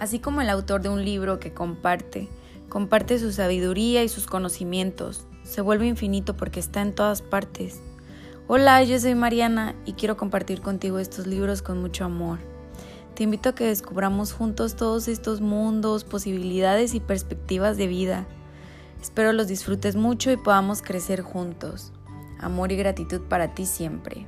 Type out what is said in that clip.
así como el autor de un libro que comparte, comparte su sabiduría y sus conocimientos, se vuelve infinito porque está en todas partes. Hola, yo soy Mariana y quiero compartir contigo estos libros con mucho amor. Te invito a que descubramos juntos todos estos mundos, posibilidades y perspectivas de vida. Espero los disfrutes mucho y podamos crecer juntos. Amor y gratitud para ti siempre.